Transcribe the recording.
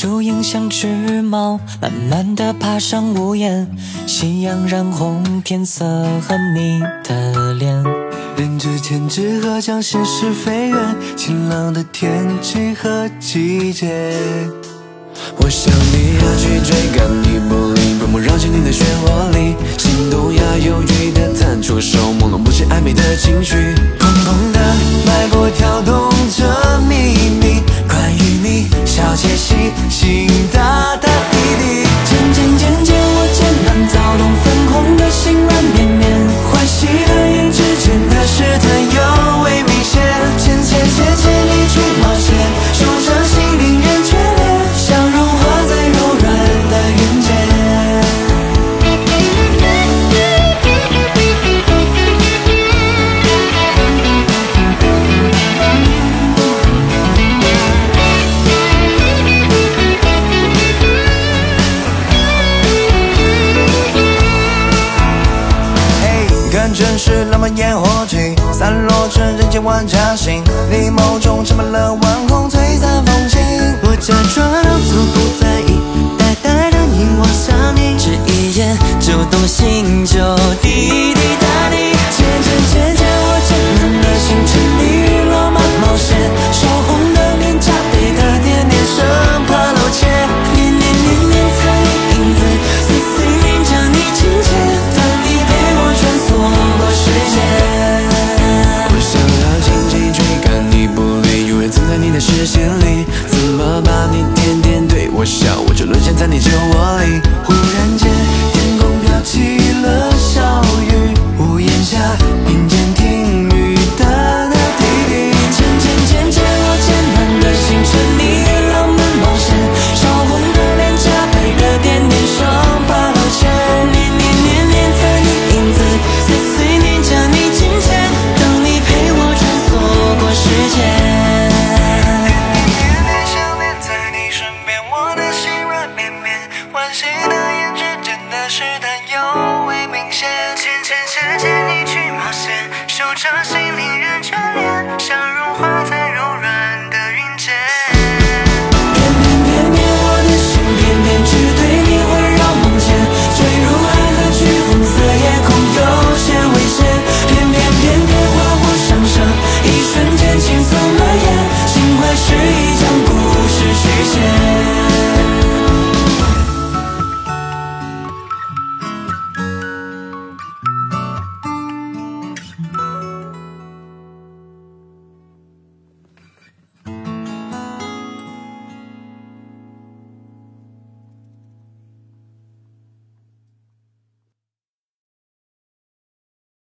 树影像只猫，慢慢的爬上屋檐。夕阳染红天色和你的脸。人之间，只和将心事飞远，晴朗的天气和季节。我想你要去追赶，你不理，默默绕进你的漩涡里，心动呀犹豫的探出手，朦胧不起暧昧的情绪。烟火气，散落成人间万家星。你眸中盛满了晚空璀璨风景。我假装装作不在意，呆呆的凝望向你，只一眼就动心，就滴滴答 trying to see